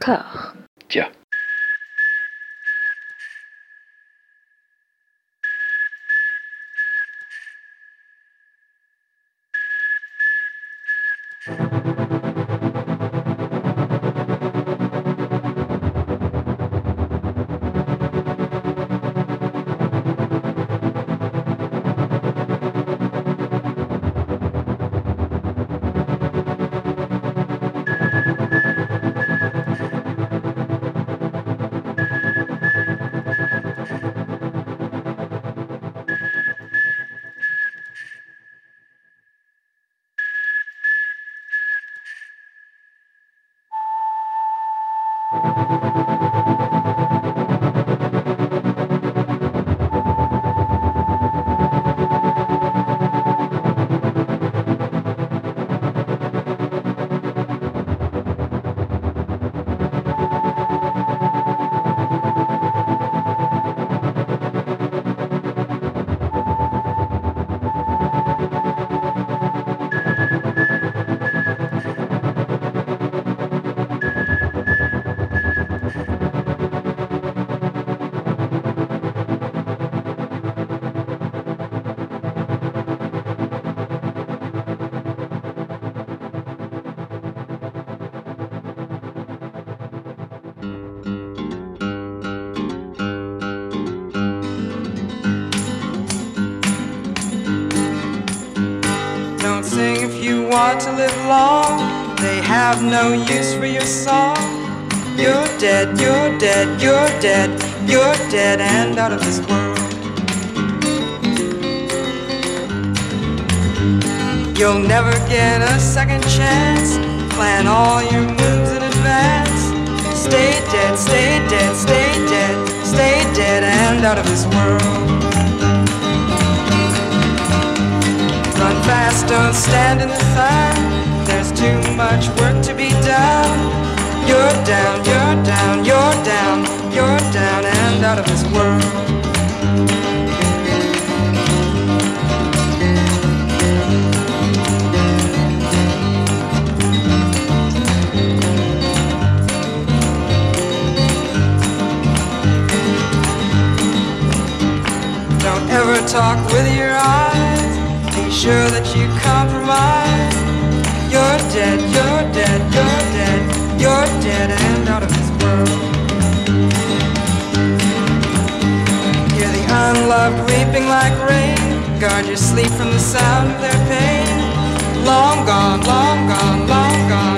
可 want to live long. They have no use for your song. You're dead, you're dead, you're dead, you're dead and out of this world. You'll never get a second chance. Plan all your moves in advance. Stay dead, stay dead, stay dead, stay dead and out of this world. Run fast, don't stand in the sun. There's too much work to be done. You're down, you're down, you're down, you're down and out of this world. Don't ever talk with your eyes. Sure that you compromise. You're dead, you're dead, you're dead, you're dead and out of this world. Hear the unloved weeping like rain. Guard your sleep from the sound of their pain. Long gone, long gone, long gone,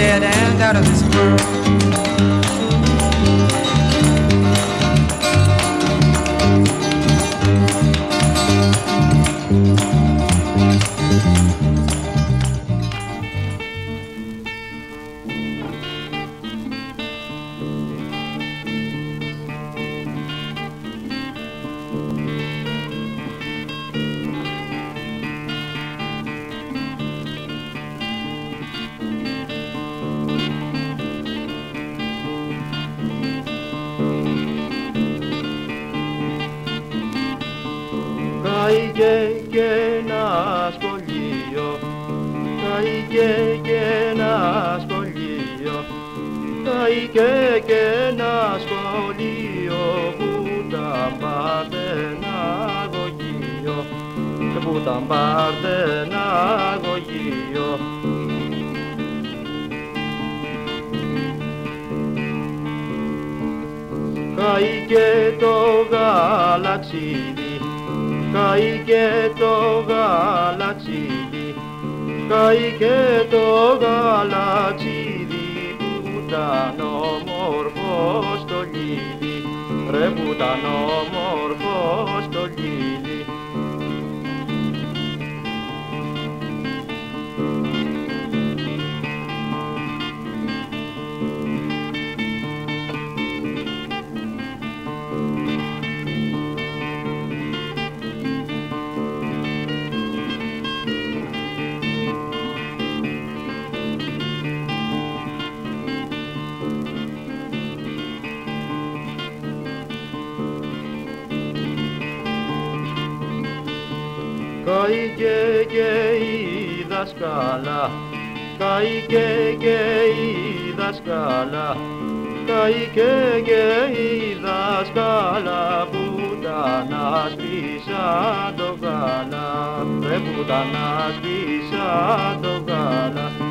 dead and out of this world. Που τα πάρτε ένα αγωγείο. Καήκε το γαλαξίδι, καήκε το γαλαξίδι, καήκε το γαλαξίδι που ήταν όμορφο στο λίδι, ρε που ήταν όμορφο στο και η δασκάλα, καήκε και η δασκάλα, καήκε και η δασκάλα που τα να σβήσα το γάλα, ρε που τα να σβήσα το γάλα.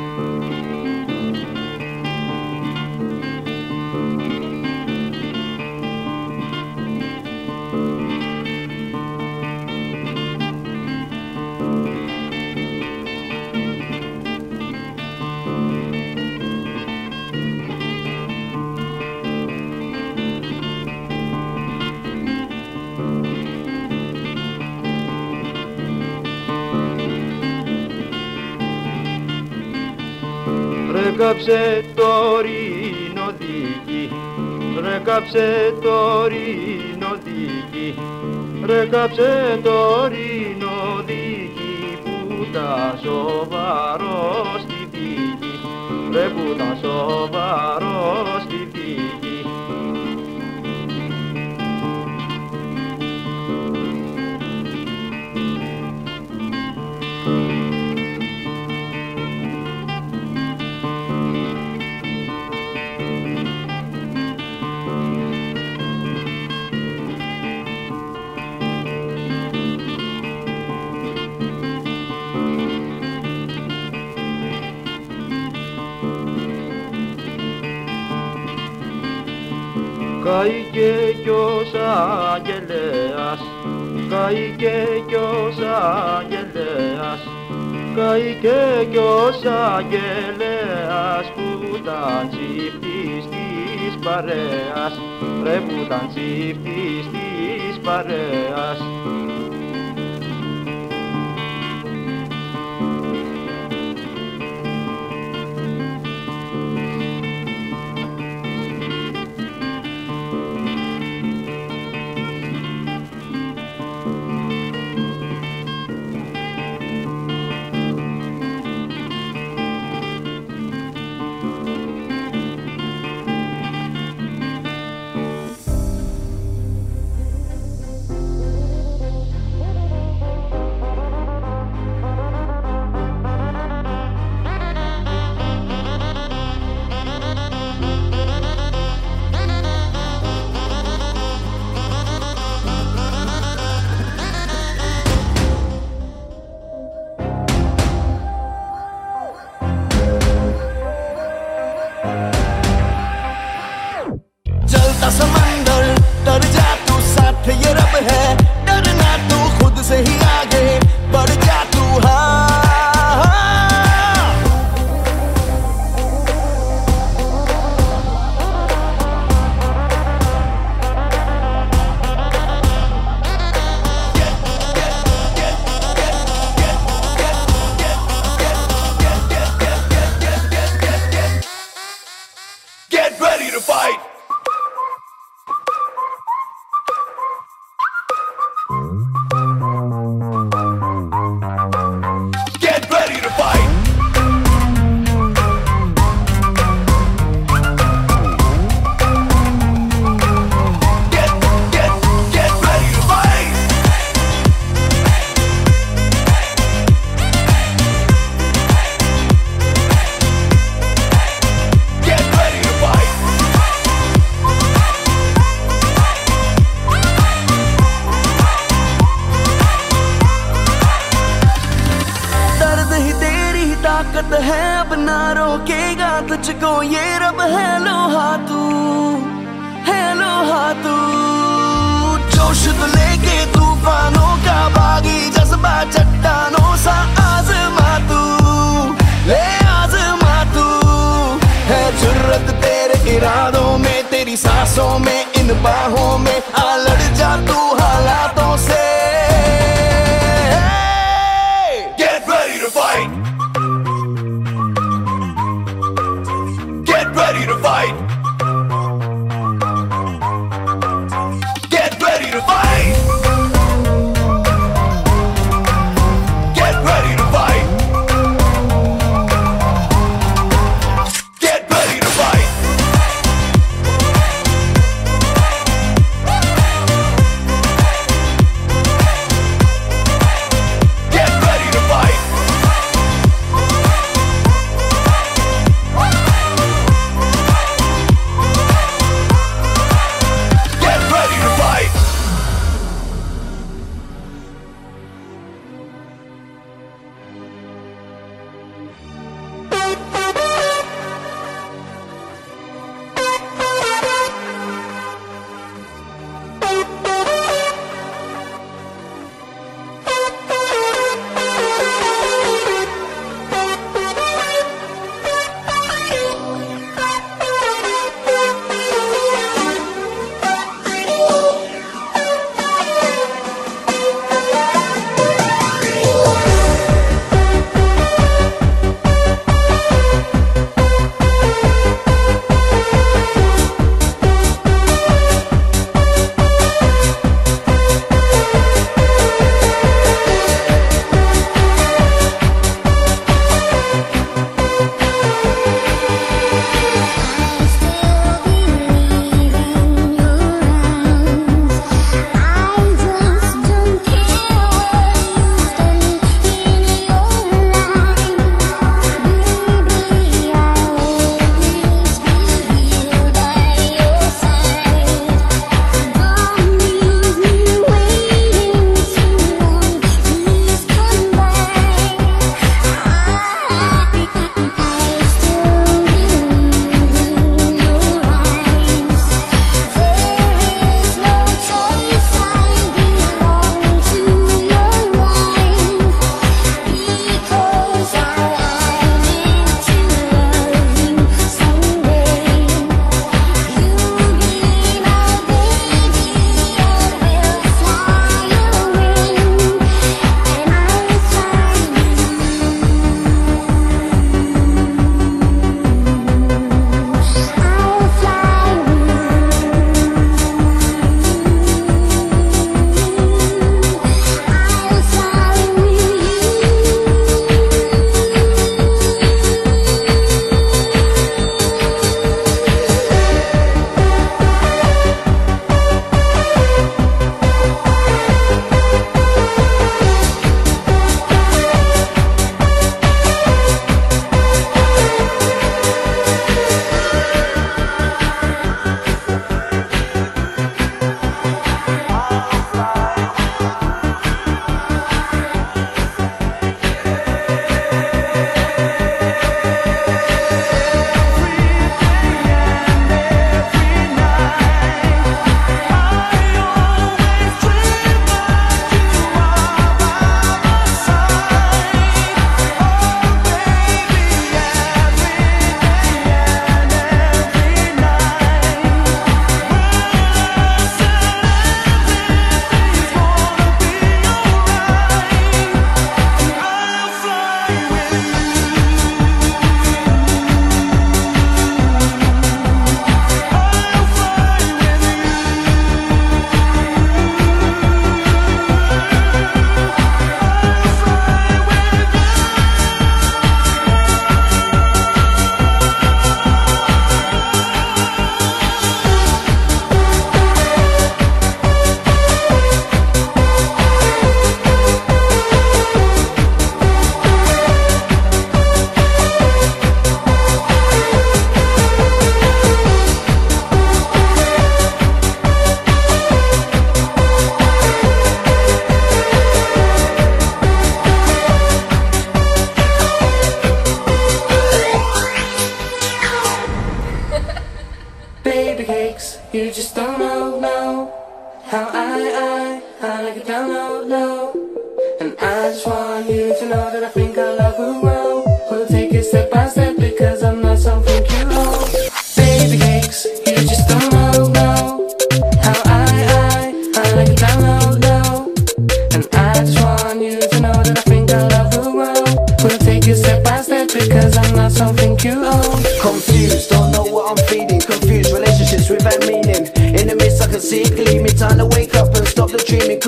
Κάψε το ρινοδίκι, ρε κάψε το ρινοδίκι, ρε κάψε το ρινοδίκι που τα σοβαρό στη δίκη, ρε που τα σοβαρό αγγελέας, καήκε κι ως αγγελέας, καήκε κι ως αγγελέας που ήταν τσίφτης της παρέας, ρε που ήταν τσίφτης της παρέας.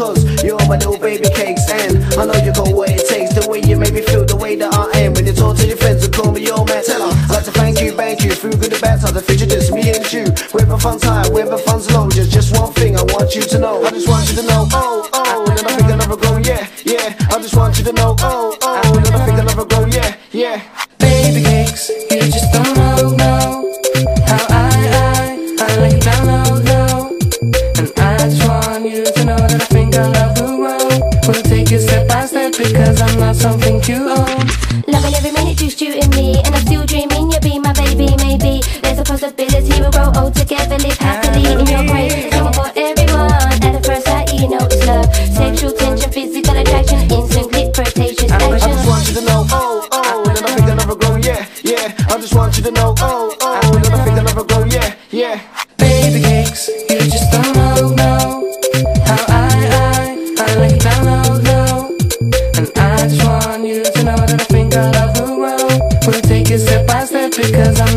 Cause you're my little baby cake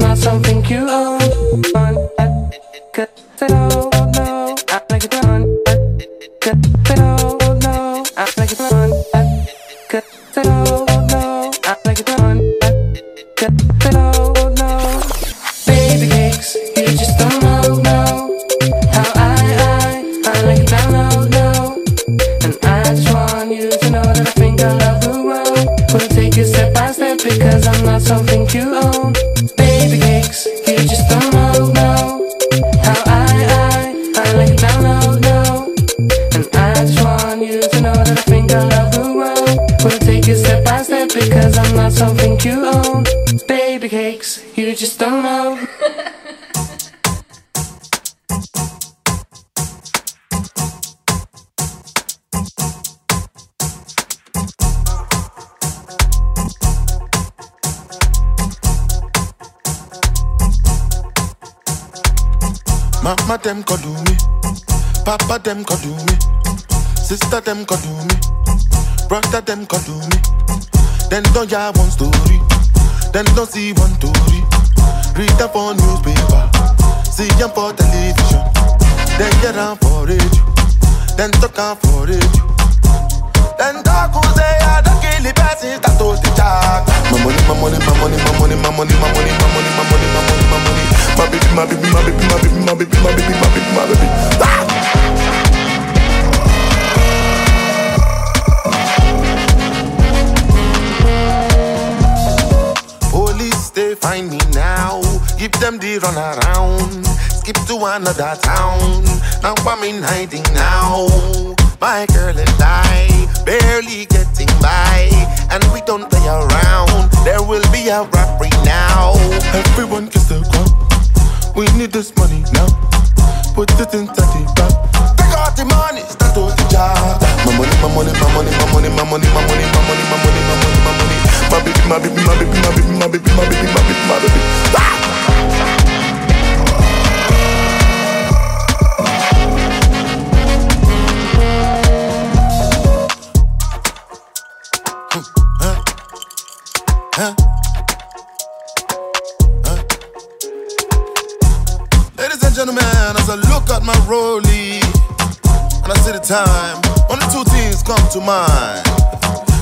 not something you own. Uh, my baby, my baby, my baby, my baby, my baby, my baby, my baby. Ah! Police, they find me now. Give them the run around. Skip to another town. Now I'm in hiding now. My girl and I barely getting by, and we don't play around. There will be a rap right now. Everyone gets the we need this money now. Put it in 30 back. Take out the money, start with the job. My money, my money, my money, my money, my money, my money, my money, my money, my money, my money. My baby, my baby, my baby, my baby, my baby, my baby, my baby, my baby. Ah! my rollie and I see the time. Only two things come to mind.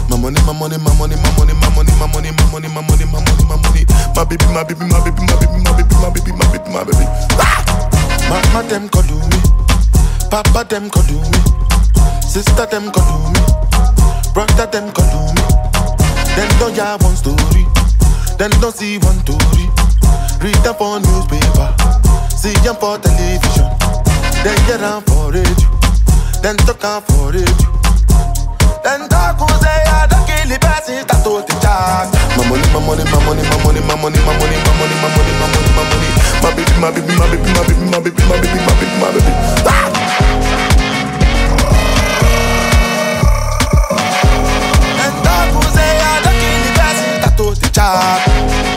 My money, my money, my money, my money, my money, my money, my money, my money, my money, my money, my baby, my baby, my baby, my baby, my baby, my baby, my baby, my baby. Ah! Mama them could do me, Papa them could do me, sister them could do me, brother them could do me. Then don't ya one story, then don't see one story. Read them for newspaper, see them for television. Then get down for it, then talk out for it. Then talk who say I don't kill the best is that all the charge. My money, my money, my money, my money, my money, my money, my money, my money, my money, my money. My baby, my baby, my baby, my baby, my baby, my baby, my baby, my baby. Then talk who say I don't kill the best is that all the charge.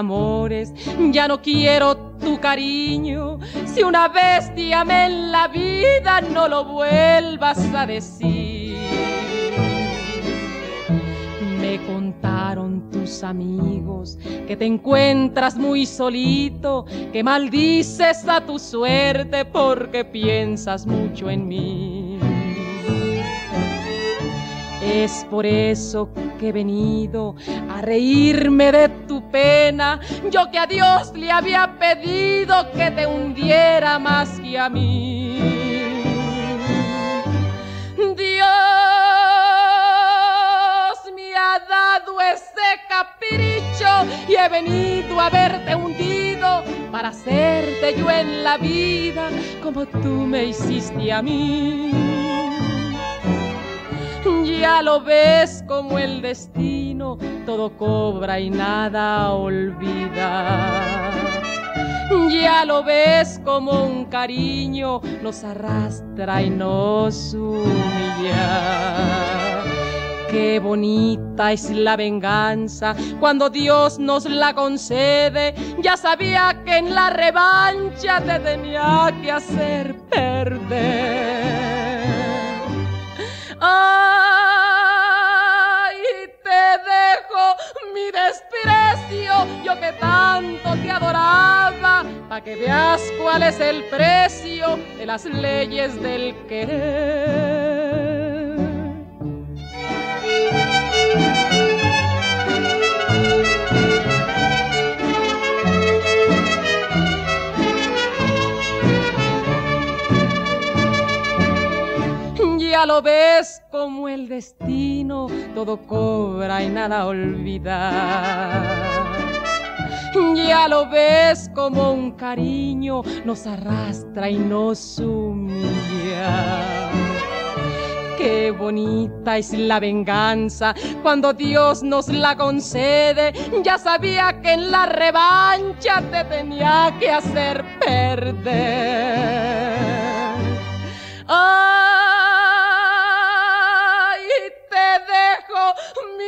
Amores, ya no quiero tu cariño. Si una vez te amé en la vida, no lo vuelvas a decir. Me contaron tus amigos que te encuentras muy solito, que maldices a tu suerte porque piensas mucho en mí. Es por eso que he venido a reírme de tu pena, yo que a Dios le había pedido que te hundiera más que a mí. Dios me ha dado ese capricho y he venido a verte hundido para hacerte yo en la vida como tú me hiciste a mí. Ya lo ves como el destino todo cobra y nada olvida. Ya lo ves como un cariño nos arrastra y nos humilla. Qué bonita es la venganza cuando Dios nos la concede. Ya sabía que en la revancha te tenía que hacer perder. Ay, mi desprecio, yo que tanto te adoraba, para que veas cuál es el precio de las leyes del querer. ya lo ves como el destino todo cobra y nada olvida. Ya lo ves como un cariño nos arrastra y nos humilla. Qué bonita es la venganza cuando Dios nos la concede. Ya sabía que en la revancha te tenía que hacer perder.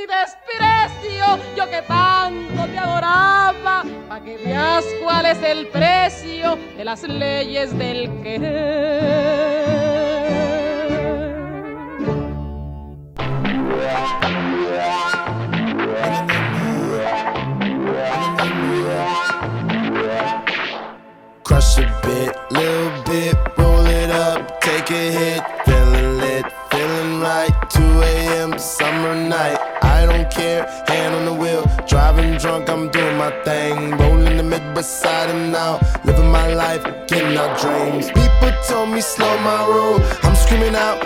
Mi desprecio, yo que tanto te adoraba, para que veas cuál es el precio de las leyes del querer. Crush a bit, little bit, roll it up, take a hit, feeling lit, feeling right. 2 a.m. summer night. I don't care. Hand on the wheel, driving drunk, I'm doing my thing. Rolling the mid beside and now, living my life, getting out dreams. People told me slow my roll, I'm screaming out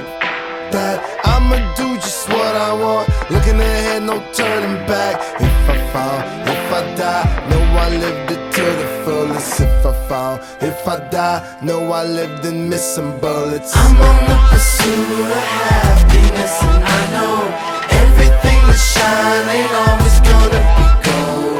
that I'ma do just what I want. Looking ahead, no turning back. If I fall, if I die, know I lived it to the fullest. If I fall, if I die, know I lived in missing bullets. I'm on the pursuit of happiness, and I know time ain't always gonna be gold.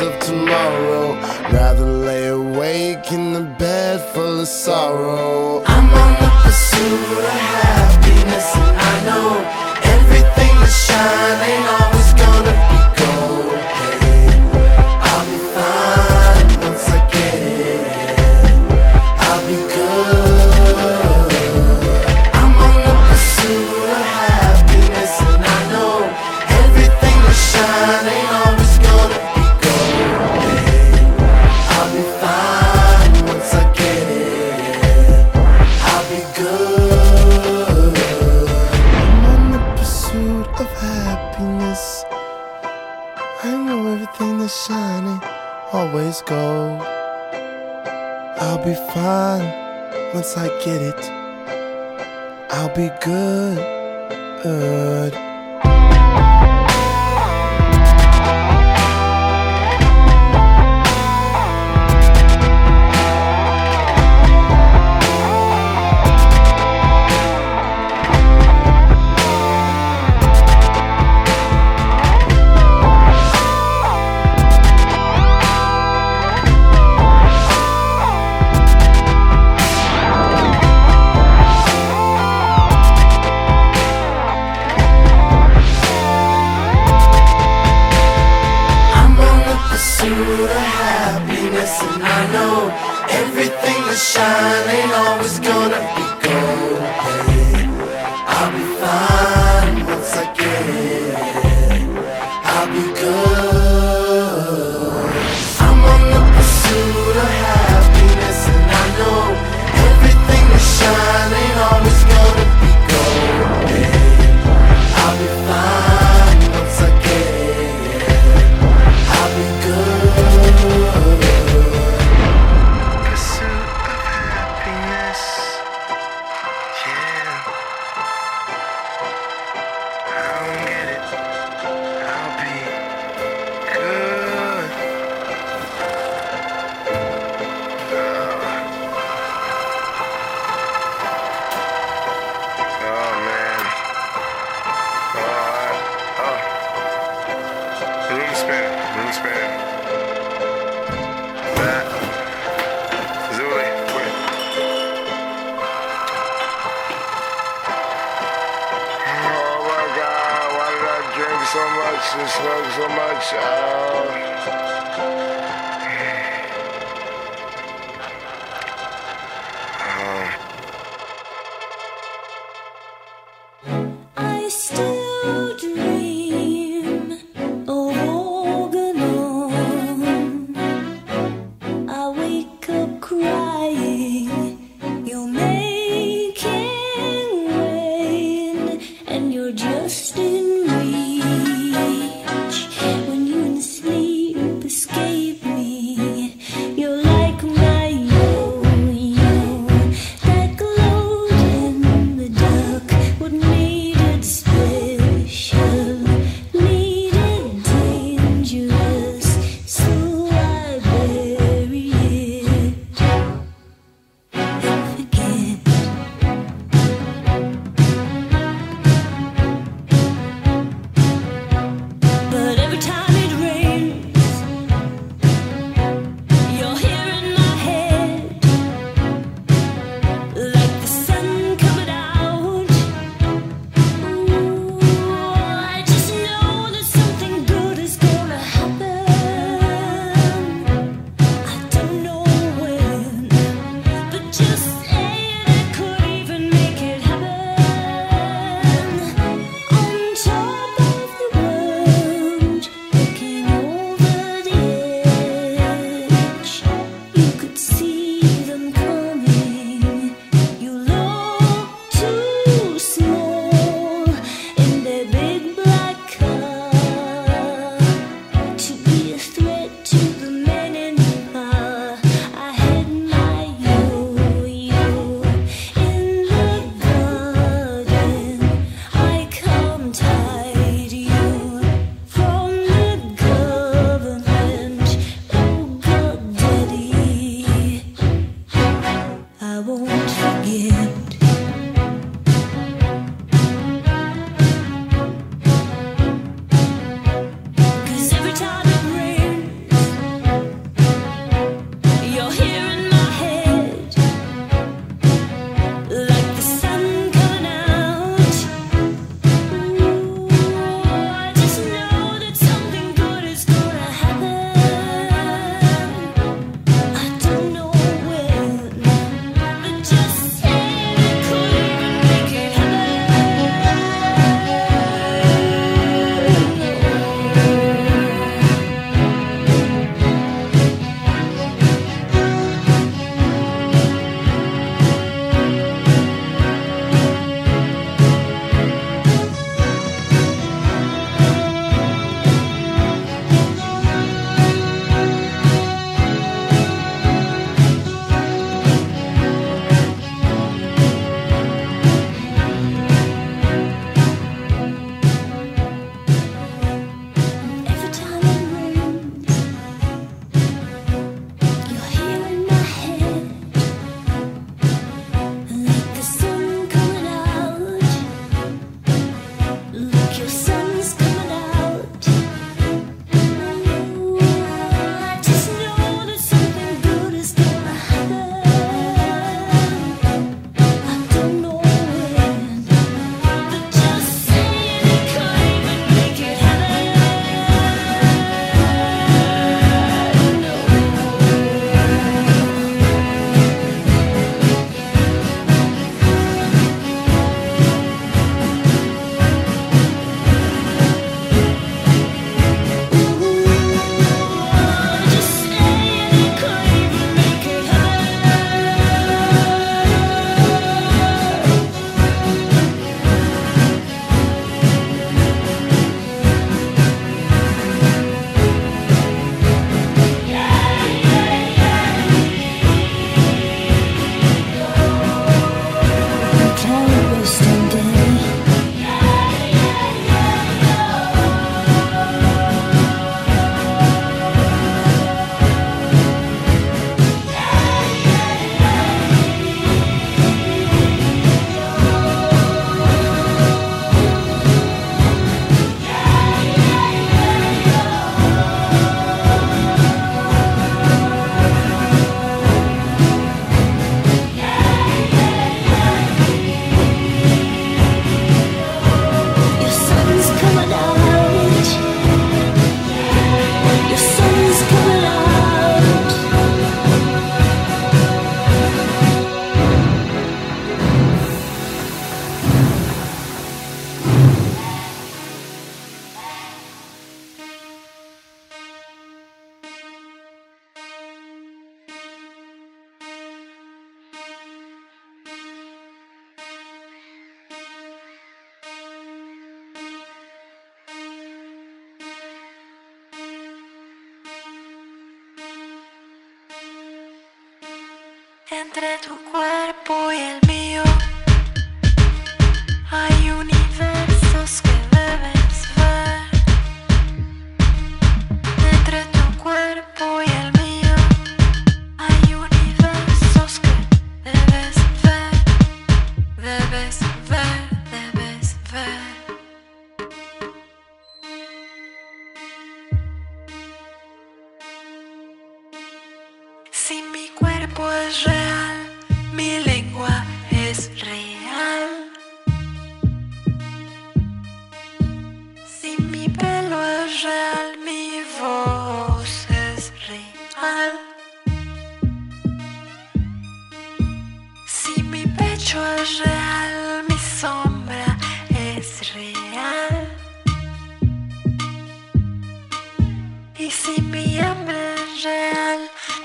of tomorrow. Rather lay awake in the bed full of sorrow. I'm on the pursuit of happiness.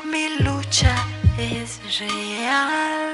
Mi lucha es real.